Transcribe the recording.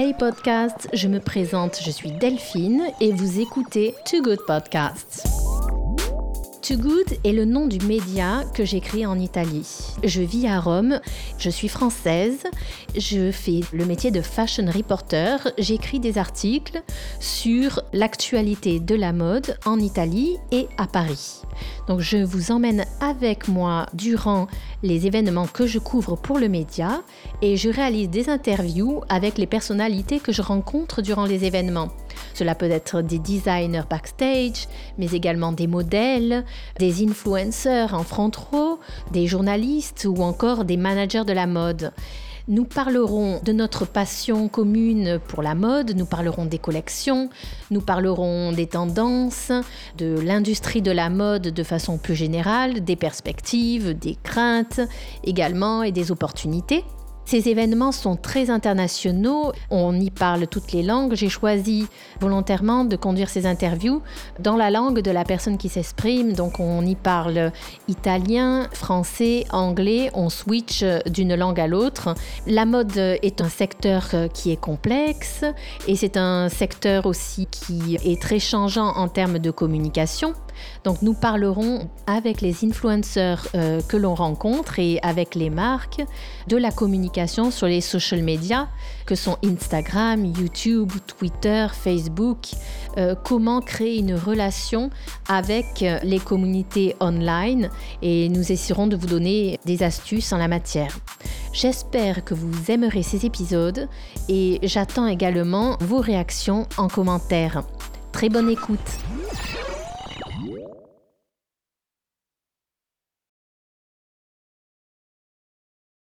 Hey Podcast, je me présente, je suis Delphine et vous écoutez Too Good Podcast. Too Good est le nom du média que j'ai créé en Italie. Je vis à Rome, je suis française, je fais le métier de fashion reporter, j'écris des articles sur l'actualité de la mode en Italie et à Paris. Donc je vous emmène avec moi durant les événements que je couvre pour le média et je réalise des interviews avec les personnalités que je rencontre durant les événements. Cela peut être des designers backstage, mais également des modèles, des influenceurs en front row, des journalistes ou encore des managers de la mode. Nous parlerons de notre passion commune pour la mode, nous parlerons des collections, nous parlerons des tendances, de l'industrie de la mode de façon plus générale, des perspectives, des craintes également et des opportunités. Ces événements sont très internationaux, on y parle toutes les langues. J'ai choisi volontairement de conduire ces interviews dans la langue de la personne qui s'exprime, donc on y parle italien, français, anglais, on switch d'une langue à l'autre. La mode est un secteur qui est complexe et c'est un secteur aussi qui est très changeant en termes de communication. Donc nous parlerons avec les influenceurs euh, que l'on rencontre et avec les marques de la communication sur les social media que sont Instagram, YouTube, Twitter, Facebook, euh, comment créer une relation avec euh, les communautés online et nous essaierons de vous donner des astuces en la matière. J'espère que vous aimerez ces épisodes et j'attends également vos réactions en commentaire. Très bonne écoute.